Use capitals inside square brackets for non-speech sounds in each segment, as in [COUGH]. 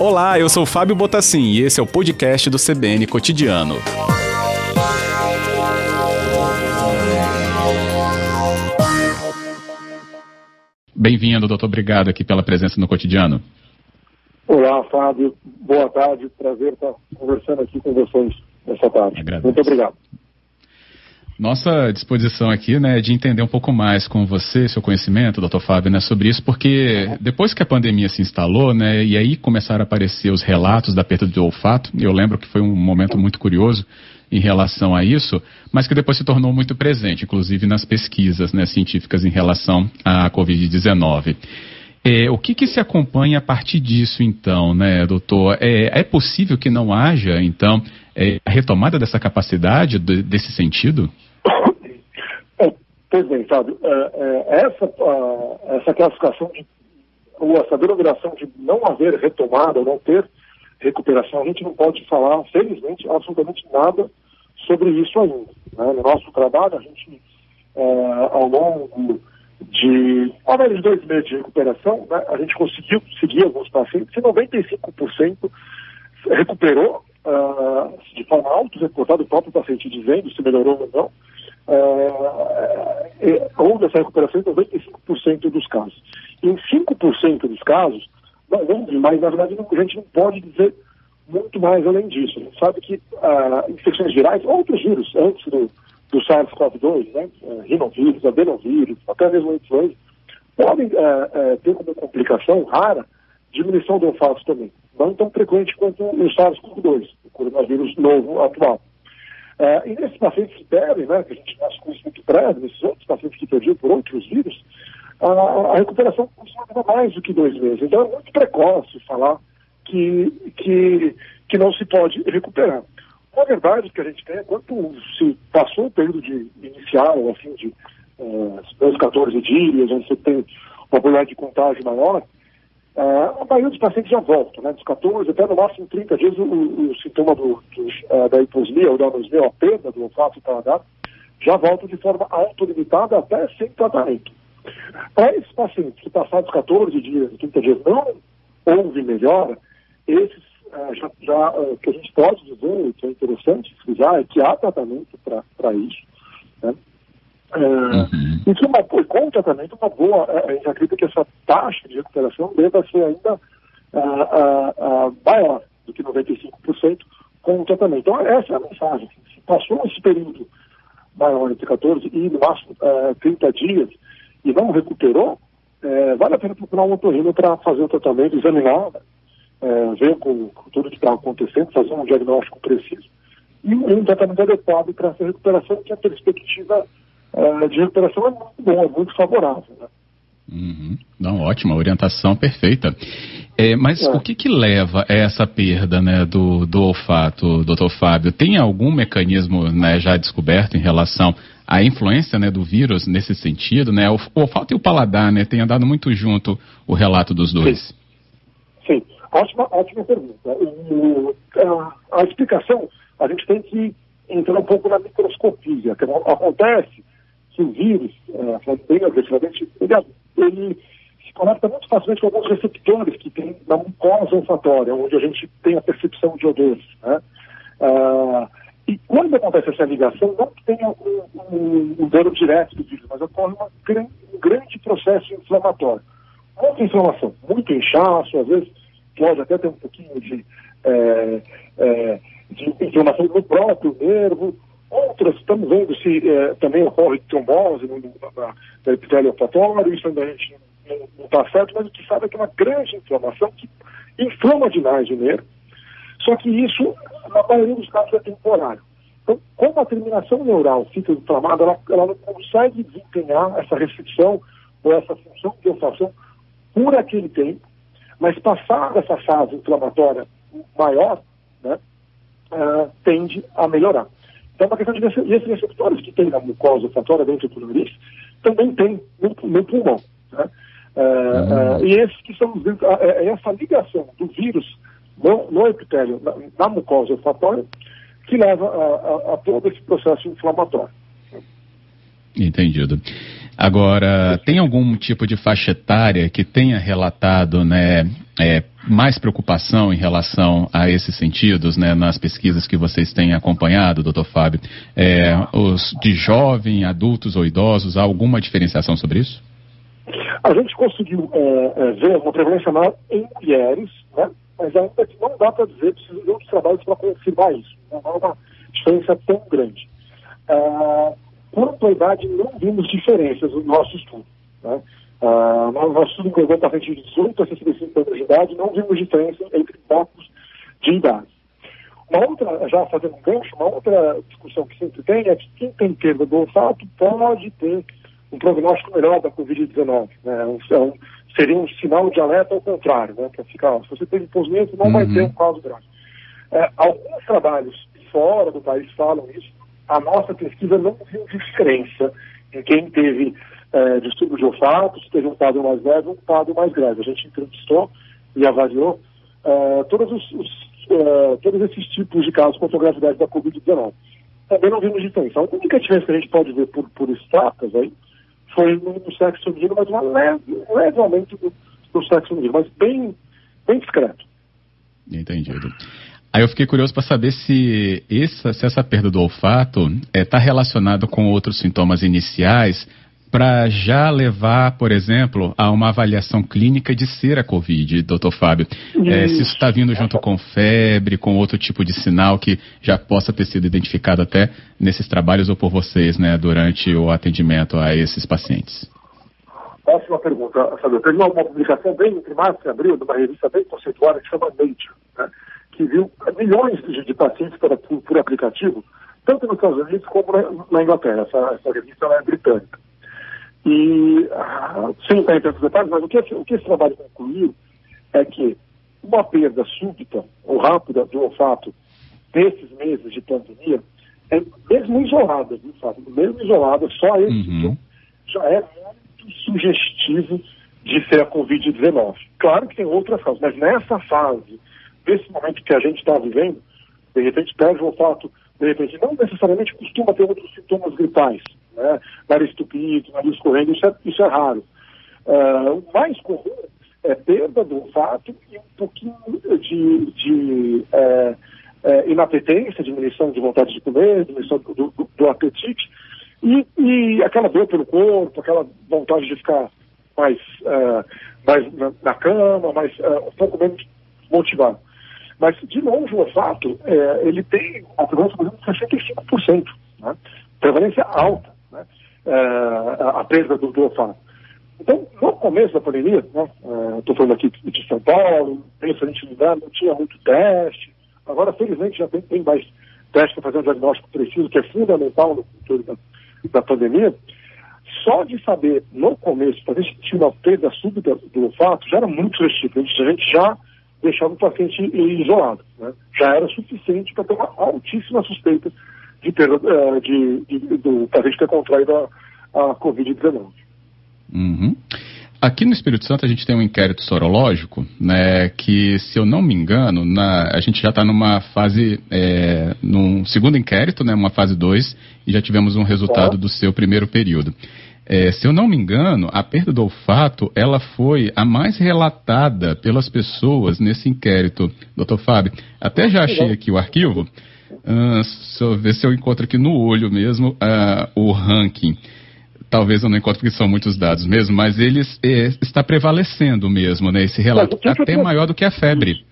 Olá, eu sou Fábio Botassin e esse é o podcast do CBN Cotidiano. Bem-vindo, doutor. Obrigado aqui pela presença no cotidiano. Olá, Fábio. Boa tarde. Prazer estar conversando aqui com vocês nessa tarde. Agradeço. Muito obrigado. Nossa disposição aqui, né, é de entender um pouco mais com você, seu conhecimento, doutor Fábio, né, sobre isso, porque depois que a pandemia se instalou, né, e aí começaram a aparecer os relatos da perda do olfato, eu lembro que foi um momento muito curioso em relação a isso, mas que depois se tornou muito presente, inclusive nas pesquisas, né, científicas em relação à Covid-19. É, o que, que, se acompanha a partir disso, então, né, doutor? É, é possível que não haja, então, é, a retomada dessa capacidade, de, desse sentido? Pois bem, Fábio, essa, essa classificação de, ou essa denominação de não haver retomada, ou não ter recuperação, a gente não pode falar, felizmente, absolutamente nada sobre isso ainda. Né? No nosso trabalho, a gente, é, ao longo de ao menos dois meses de recuperação, né, a gente conseguiu seguir alguns pacientes e 95% recuperou uh, de forma auto-reportada, o próprio paciente dizendo se melhorou ou não, houve essa recuperação em 95% dos casos. Em 5% dos casos, mas na verdade a gente não pode dizer muito mais além disso. A gente sabe que ah, infecções virais, outros vírus, antes do, do SARS-CoV-2, né, é, rinovírus, adenovírus, até mesmo influenza, podem é, é, ter como complicação rara diminuição do olfato também. Não tão frequente quanto o SARS-CoV-2, o coronavírus novo atual. É, e nesses pacientes que perdem, né, que a gente acha com isso muito breve, nesses outros pacientes que perdiam por outros vírus, a, a recuperação demorar mais do que dois meses. Então é muito precoce falar que, que, que não se pode recuperar. A verdade que a gente tem é quando se passou o período de inicial, assim, de é, 14 dias, onde você tem uma probabilidade de contágio maior, Uh, a maioria dos pacientes já volta, né? Dos 14 até no máximo 30 dias, o, o, sintoma do, do, uh, da hiposmia ou da anosmia, a perda do olfato e paladar, já volta de forma autolimitada até sem tratamento. Para esses pacientes que passados 14 dias, 30 dias, não houve melhora, esses uh, já, já que a gente pode dizer, que é interessante frisar, é que há tratamento para isso. Né? É, uhum. Isso é uma, por conta também de uma boa. É, a gente acredita que essa taxa de recuperação deva ser ainda uh, uh, maior do que 95% com o tratamento. Então, essa é a mensagem. Se passou esse período maior entre 14 e no máximo uh, 30 dias e não recuperou, vale a pena procurar um otorrino para fazer o tratamento, examinar, ver com, com tudo que está acontecendo, fazer um diagnóstico preciso e um, um tratamento adequado para essa recuperação, que a perspectiva uh, de recuperação é muito bom, é muito favorável. Né? Uhum. Não, ótima, orientação perfeita. É, mas é. o que, que leva a essa perda né, do, do olfato, doutor Fábio? Tem algum mecanismo né, já descoberto em relação à influência né, do vírus nesse sentido? Né? O, o olfato e o paladar né, tem andado muito junto o relato dos dois. Sim, Sim. Ótima, ótima pergunta. O, a, a explicação, a gente tem que entrar um pouco na microscopia. Que acontece que o vírus, é, bem agressivamente, ele, ele se conecta muito facilmente com alguns receptores que tem na mucosa olfatória, onde a gente tem a percepção de odores. Né? Ah, e quando acontece essa ligação, não tem um, um, um dano direto do vírus, mas ocorre um grande processo inflamatório. Muita inflamação, muito inchaço, às vezes pode até ter um pouquinho de, é, é, de inflamação no próprio nervo, Outras, estamos vendo se é, também ocorre trombose no, na, na epitélio olfatório, isso ainda a gente não está certo, mas o que sabe é que é uma grande inflamação que inflama demais o nervo. Só que isso, na maioria dos casos, é temporário. Então, como a terminação neural fica inflamada, ela, ela não consegue desempenhar essa restrição ou essa função de olfação por aquele tempo, mas passada essa fase inflamatória maior, né, uh, tende a melhorar. Então, é uma questão de e esses receptores que tem na mucosa olfatória dentro do nariz também tem no, no pulmão. Né? É, uhum. é, e esses que são é, essa ligação do vírus no, no epitélio, na, na, mucosa olfatória, que leva a, a, a todo esse processo inflamatório. Entendido. Agora, tem algum tipo de faixa etária que tenha relatado né, é, mais preocupação em relação a esses sentidos, né, nas pesquisas que vocês têm acompanhado, doutor Fábio? É, os de jovem, adultos ou idosos, há alguma diferenciação sobre isso? A gente conseguiu é, é, ver uma prevalência maior em mulheres, né, mas ainda que não dá para dizer, precisa de outros trabalhos para confirmar isso. Não é uma diferença tão grande. Uh, quanto à idade, não vimos diferenças no nosso estudo. Né? Uh, nosso estudo pegou pacientes de 18 a 65 anos de idade, não vimos diferença entre blocos de idade. Uma outra, já fazendo um gancho, uma outra discussão que sempre tem é que quem tem perda do olfato pode ter um prognóstico melhor da Covid-19. Né? Um, é seria um sinal de alerta ao contrário, né? que é ficar, se você teve posmento, não uhum. vai ter um caso grave. É, alguns trabalhos fora do país falam isso, a nossa pesquisa não viu diferença em quem teve é, distúrbio de olfato, se teve um quadro mais leve ou um quadro mais grave. A gente entrevistou e avaliou é, todos, os, os é, todos esses tipos de casos com gravidade da Covid-19. Também não vimos diferença. A única diferença que a gente pode ver por, por estatas aí foi no, no sexo feminino, mas uma leve, um leve aumento do, do sexo feminino, mas bem, bem discreto. Entendido. Aí eu fiquei curioso para saber se essa, se essa perda do olfato está eh, é, relacionada com outros sintomas iniciais para já levar, por exemplo, a uma avaliação clínica de ser a Covid, doutor Fábio. É, se isso está vindo junto com febre, com outro tipo de sinal que já possa ter sido identificado até nesses trabalhos ou por vocês, né, durante o atendimento a esses pacientes. Ótima pergunta, Fábio. Teve uma, publicação bem entre março e abril, de uma revista bem conceituada que chama Nature, né? Que viu milhões de, pacientes por, por, aplicativo, tanto nos Estados Unidos como na, na Inglaterra. Essa, essa revista é britânica. E, ah, sem entrar em tantos detalhes, mas o que, o que esse trabalho concluiu é que uma perda súbita ou rápida do olfato nesses meses de pandemia, é mesmo isolada, viu, Fábio? Mesmo isolada, só esse uhum. já é muito sugestivo de ser a Covid-19. Claro que tem outras causas, mas nessa fase nesse momento que a gente está vivendo, de repente perde o olfato, de repente não necessariamente costuma ter outros sintomas gripais, né? nariz tupido, nariz escorrendo, isso é, isso é raro. Uh, o mais comum é perda do olfato e um pouquinho de, de é, é, inapetência, diminuição de vontade de comer, diminuição do, do, do apetite, e, e, aquela dor pelo corpo, aquela vontade de ficar mais, uh, mais na, na, cama, mais, uh, um pouco menos motivado. Mas, de longe, o olfato, é, ele tem uma prevalência, por exemplo, de 65%. Né? Prevalência alta, né? É, a, a perda do, olfato. Então, no começo da pandemia, né, estou é, falando aqui de São Paulo, penso a gente não tinha muito teste. Agora, felizmente, já tem, tem mais teste para fazer um diagnóstico preciso, que é fundamental no controle da, da pandemia. Só de saber, no começo, para ver se tinha uma perda súbita do olfato, já era muito sugestivo. A gente já deixava o paciente isolado. Né? Já era suficiente para ter uma altíssima suspeita de perda, uh, de, de, do paciente ter contraído a, a Covid-19. Uhum. Aqui no Espírito Santo a gente tem um inquérito sorológico, né, que se eu não me engano, na, a gente já está numa fase, é, num segundo inquérito, né, uma fase 2, e já tivemos um resultado é. do seu primeiro período. É, se eu não me engano, a perda do olfato ela foi a mais relatada pelas pessoas nesse inquérito, doutor Fábio. Até já achei aqui o arquivo. Uh, deixa eu ver se eu encontro aqui no olho mesmo uh, o ranking. Talvez eu não encontre porque são muitos dados mesmo, mas ele é, está prevalecendo mesmo, né? Esse relato até maior do que a febre.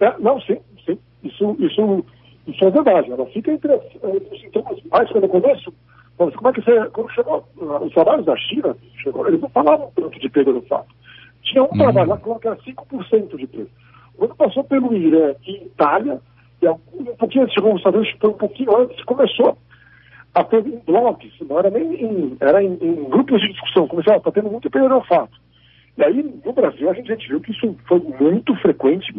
É, não, sim, sim. Isso, isso, isso é verdade. Ela fica entre, entre os sintomas mais quando eu começo mas como é que você. Quando chegou os trabalhos da China, chegou, eles não falavam tanto de perda do fato. Tinha um uhum. trabalho lá que era 5% de perda. Quando passou pelo Irã e Itália, e um pouquinho antes, chegou nos Estados Unidos, um pouquinho antes, começou a ter em blogs, não era nem em, era em, em grupos de discussão, começou a estar tá tendo muito perda do fato. E aí, no Brasil, a gente, a gente viu que isso foi muito frequente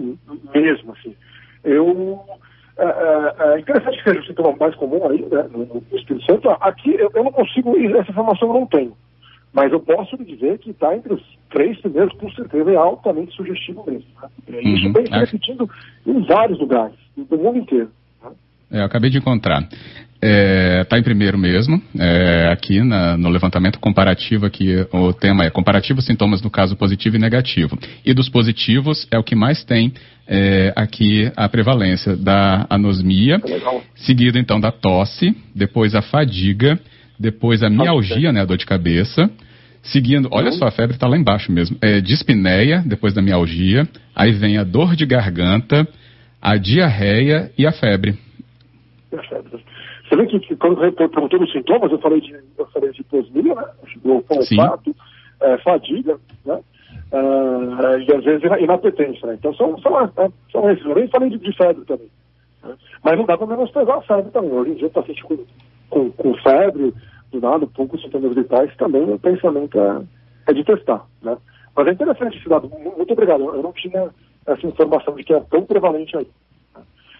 mesmo, assim. Eu é, é, é, interessante que seja o sintoma mais comum aí, né, no, no Espírito Santo. Aqui eu, eu, não consigo, essa informação eu não tenho. Mas eu posso lhe dizer que está entre os três primeiros, com certeza, é altamente sugestivo mesmo. Né? Isso uhum. vem se repetindo em vários lugares, do mundo inteiro. Né? É, eu acabei de encontrar. Está é, tá em primeiro mesmo, é, aqui na, no levantamento comparativo, aqui o tema é comparativo sintomas no caso positivo e negativo. E dos positivos é o que mais tem é, aqui a prevalência da anosmia, seguido então da tosse, depois a fadiga, depois a mialgia, né, a dor de cabeça, seguindo, olha só, a febre está lá embaixo mesmo, é, dispneia, depois da mialgia, aí vem a dor de garganta, a diarreia e a febre. E a febre. Você vê que, que quando eu perguntei os sintomas, eu falei de, eu falei de hiposmia, né? O olfato, é, fadiga, né? Uh, e às vezes inapetência, né? Então são, são, é, são esses. Eu nem falei de, de febre também. Né? Mas não dá para menosprezar a febre também. Hoje em dia o paciente com, com, com febre, do nada, poucos sintomas vitais, também o pensamento é, é de testar, né? Mas é interessante esse dado. Muito obrigado. Eu não tinha essa informação de que é tão prevalente aí.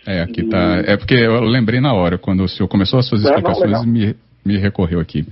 É, aqui e... tá. É porque eu lembrei na hora, quando o senhor começou as suas explicações, é, não, me, me recorreu aqui.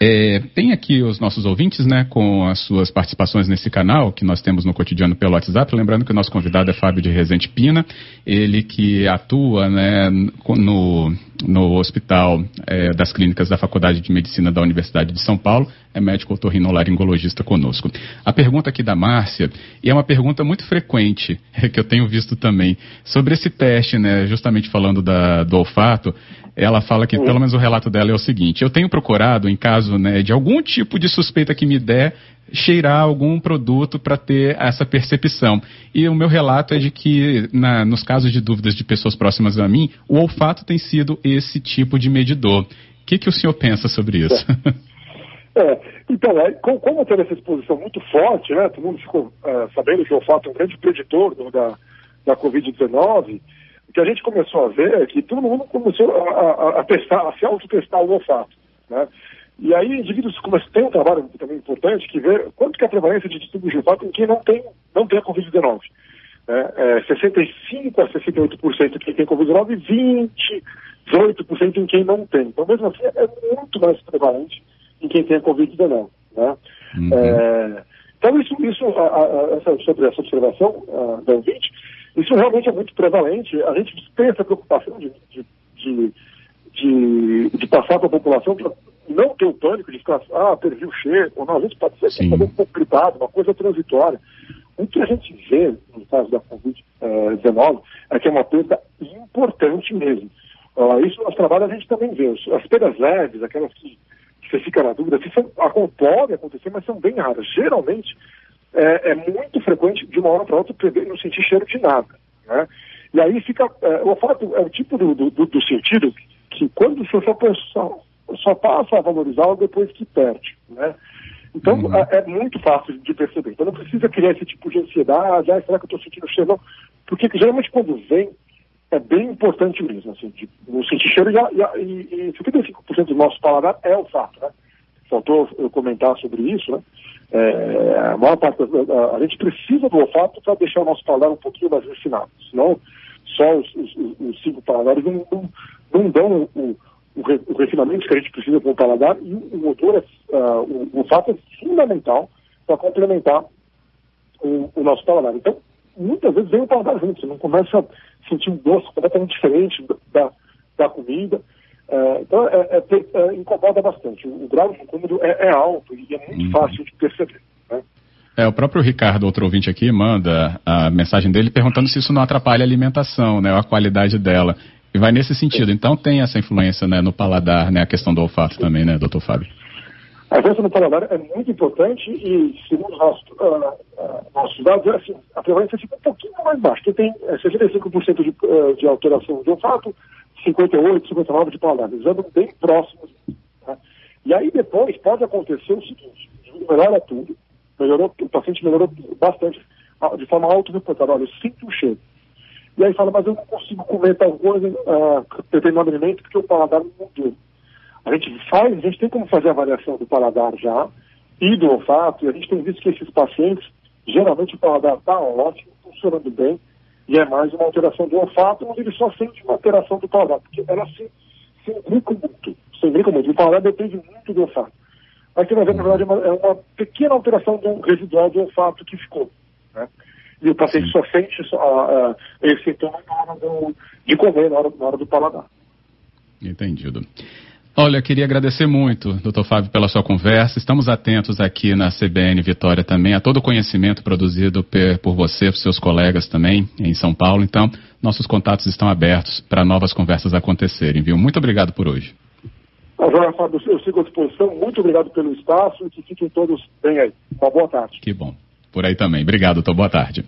É, tem aqui os nossos ouvintes, né, com as suas participações nesse canal que nós temos no cotidiano pelo WhatsApp. Lembrando que o nosso convidado é Fábio de Rezende Pina, ele que atua, né, no, no Hospital é, das Clínicas da Faculdade de Medicina da Universidade de São Paulo, é médico otorrinolaringologista conosco. A pergunta aqui da Márcia, e é uma pergunta muito frequente, [LAUGHS] que eu tenho visto também, sobre esse teste, né, justamente falando da, do olfato, ela fala que, pelo menos o relato dela é o seguinte: eu tenho procurado, em caso né, de algum tipo de suspeita que me der, cheirar algum produto para ter essa percepção. E o meu relato é de que, na, nos casos de dúvidas de pessoas próximas a mim, o olfato tem sido esse tipo de medidor. O que, que o senhor pensa sobre isso? É, então, é, como teve essa exposição muito forte, né, todo mundo ficou é, sabendo que o olfato é um grande preditor do, da, da Covid-19, o que a gente começou a ver é que todo mundo começou a, a, a testar, a se autotestar o olfato. Né? E aí, indivíduos começam, tem um trabalho também importante que vê quanto que é a prevalência de distúrbio de olfato em quem não tem, não tem a Covid-19. Né? É, 65% a 68% quem tem Covid-19 e 20%, 18% em quem não tem. Então, mesmo assim, é muito mais prevalente em quem tem a Covid-19. Né? Uhum. É, então, isso, isso a, a, essa, sobre essa observação a, da ouvinte, isso realmente é muito prevalente. A gente dispensa a preocupação de, de, de, de, de passar para a população para não ter o pânico de ficar, ah, perdi o cheiro, ou não, a gente pode ser um pouco gritado, uma coisa transitória. O que a gente vê no caso da Covid-19 é que é uma perda importante mesmo. Uh, isso no nosso trabalho a gente também vê. As perdas leves, aquelas que, que você fica na dúvida, que são, podem acontecer, mas são bem raras. Geralmente, é, é muito frequente de uma hora para outra perder não sentir cheiro de nada. Né? E aí fica. É, o olfato é o tipo do, do, do, sentido que quando você só, só, só passa a valorizar depois que perde. Né? Então uhum. é, é, muito fácil de perceber. Então não precisa criar esse tipo de ansiedade, ah, será que eu estou sentindo cheiro? Não. Porque geralmente quando vem, é bem importante mesmo, assim, de, no sentir cheiro e, e, e 75% do nosso paladar é olfato, né? Faltou eu comentar sobre isso, né? É, a maior parte a, a, gente precisa do olfato para deixar o nosso paladar um pouquinho mais refinado, senão só os, os, os cinco paladares não, não, não dão o, o, o, refinamento que a gente precisa com o paladar. E o, é, uh, o, o olfato é fundamental para complementar o, o, nosso paladar. Então, muitas vezes vem o paladar junto, você não começa a sentir um gosto completamente diferente da, da comida, é, então, é, é, é, incomoda bastante. O, o, grau de incômodo é, é alto e é muito uhum. fácil de perceber. Né? É, o próprio Ricardo, outro ouvinte aqui, manda a mensagem dele perguntando se isso não atrapalha a alimentação, né, a qualidade dela. E vai nesse sentido. Então tem essa influência né, no paladar, né, a questão do olfato Sim. também, né, doutor Fábio? A influência no paladar é muito importante e, segundo nossos, uh, uh, nossos dados, é assim, a prevalência fica um pouquinho mais baixa, que tem uh, 65% de, uh, de alteração de olfato, 58, 59 de paladar. Eles andam bem próximos. Tá? E aí depois pode acontecer o seguinte, melhora tudo, melhorou, o paciente melhorou bastante, de forma auto-reportada, olha, eu sinto o cheiro. E aí fala, mas eu não consigo comer tal coisa, uh, determinado alimento, porque o paladar não mudou. A gente faz, a gente tem como fazer a avaliação do paladar já, e do olfato, e a gente tem visto que esses pacientes, geralmente o paladar está ótimo, funcionando bem, e é mais uma alteração do olfato, onde ele só sente uma alteração do paladar, porque ela se, se imbrica muito. Se imbrica muito. O paladar depende muito do olfato. Aqui na verdade, é uma, é uma pequena alteração do residual do olfato que ficou. Né? E o paciente só sente só, uh, esse sintoma na hora do, de comer, na hora, na hora do paladar. Entendido. Olha, queria agradecer muito, doutor Fábio, pela sua conversa. Estamos atentos aqui na CBN Vitória também a todo o conhecimento produzido por você, por seus colegas também em São Paulo. Então, nossos contatos estão abertos para novas conversas acontecerem, viu? Muito obrigado por hoje. Joia Fábio, eu sigo à disposição. Muito obrigado pelo espaço e que fiquem todos bem aí. Uma boa tarde. Que bom. Por aí também. Obrigado, doutor. Boa tarde.